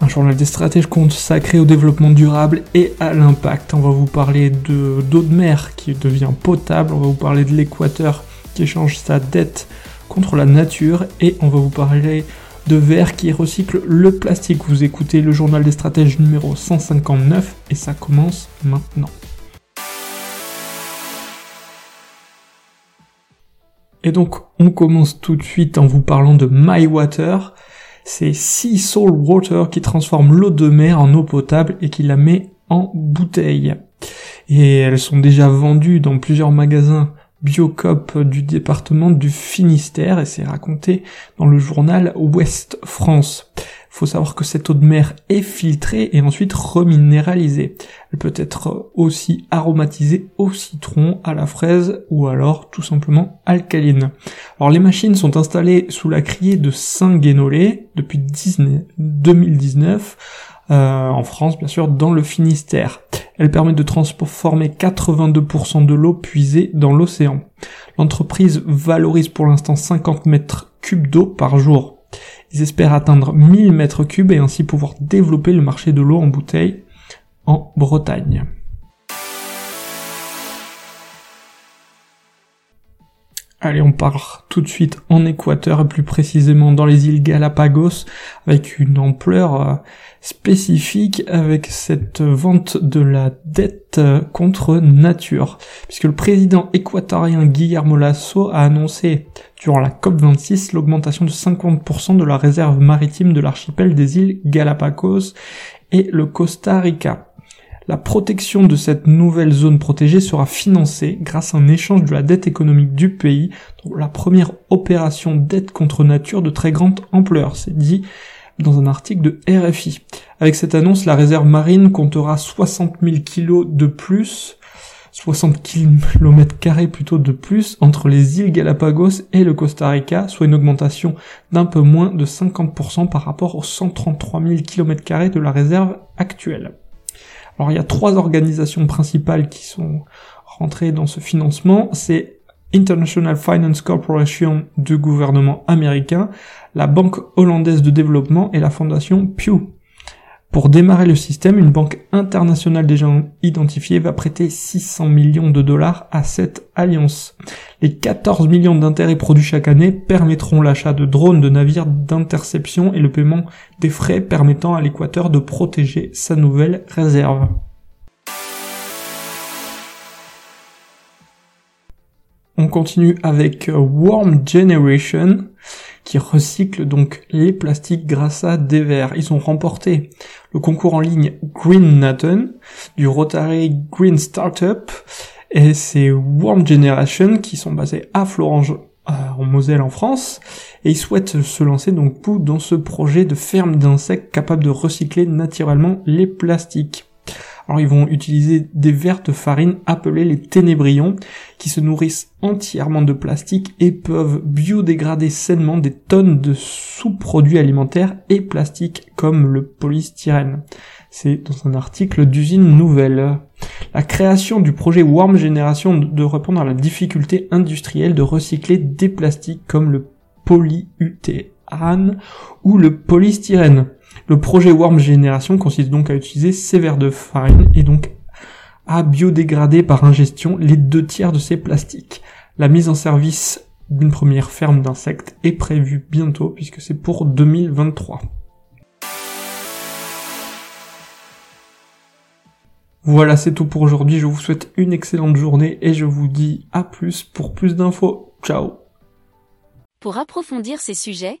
un journal des stratèges consacré au développement durable et à l'impact. On va vous parler de d'eau de mer qui devient potable, on va vous parler de l'équateur qui échange sa dette contre la nature et on va vous parler de verre qui recycle le plastique. Vous écoutez le journal des stratèges numéro 159 et ça commence maintenant. Et donc, on commence tout de suite en vous parlant de My Water. C'est Sea Soul Water qui transforme l'eau de mer en eau potable et qui la met en bouteille. Et elles sont déjà vendues dans plusieurs magasins Biocop du département du Finistère et c'est raconté dans le journal Ouest France. Faut savoir que cette eau de mer est filtrée et ensuite reminéralisée. Elle peut être aussi aromatisée au citron, à la fraise ou alors tout simplement alcaline. Alors les machines sont installées sous la criée de Saint-Guénolé depuis 2019 euh, en France bien sûr dans le Finistère. Elle permet de transformer 82% de l'eau puisée dans l'océan. L'entreprise valorise pour l'instant 50 mètres cubes d'eau par jour. Ils espèrent atteindre 1000 mètres cubes et ainsi pouvoir développer le marché de l'eau en bouteille en Bretagne. Allez, on part tout de suite en Équateur plus précisément dans les îles Galapagos avec une ampleur euh, spécifique avec cette vente de la dette euh, contre nature. Puisque le président équatorien Guillermo Lasso a annoncé durant la COP26 l'augmentation de 50% de la réserve maritime de l'archipel des îles Galapagos et le Costa Rica. La protection de cette nouvelle zone protégée sera financée grâce à un échange de la dette économique du pays, la première opération dette contre nature de très grande ampleur, c'est dit dans un article de RFI. Avec cette annonce, la réserve marine comptera 60 000 kilos de plus 60 km carrés plutôt de plus entre les îles Galapagos et le Costa Rica, soit une augmentation d'un peu moins de 50% par rapport aux 133 000 km carrés de la réserve actuelle. Alors il y a trois organisations principales qui sont rentrées dans ce financement. C'est International Finance Corporation du gouvernement américain, la Banque hollandaise de développement et la fondation Pew. Pour démarrer le système, une banque internationale déjà identifiée va prêter 600 millions de dollars à cette alliance. Les 14 millions d'intérêts produits chaque année permettront l'achat de drones de navires d'interception et le paiement des frais permettant à l'Équateur de protéger sa nouvelle réserve. On continue avec Warm Generation qui recycle donc les plastiques grâce à des verres. Ils ont remporté le concours en ligne Green Nathan du Rotary Green Startup et c'est Warm Generation qui sont basés à Florange euh, en Moselle en France et ils souhaitent se lancer donc dans ce projet de ferme d'insectes capable de recycler naturellement les plastiques. Alors ils vont utiliser des vers de farine appelés les ténébrions qui se nourrissent entièrement de plastique et peuvent biodégrader sainement des tonnes de sous-produits alimentaires et plastiques comme le polystyrène. C'est dans un article d'usine nouvelle. La création du projet Warm Generation de répondre à la difficulté industrielle de recycler des plastiques comme le polyutéane ou le polystyrène. Le projet Warm Generation consiste donc à utiliser ces verres de farine et donc à biodégrader par ingestion les deux tiers de ces plastiques. La mise en service d'une première ferme d'insectes est prévue bientôt puisque c'est pour 2023. Voilà, c'est tout pour aujourd'hui. Je vous souhaite une excellente journée et je vous dis à plus pour plus d'infos. Ciao Pour approfondir ces sujets,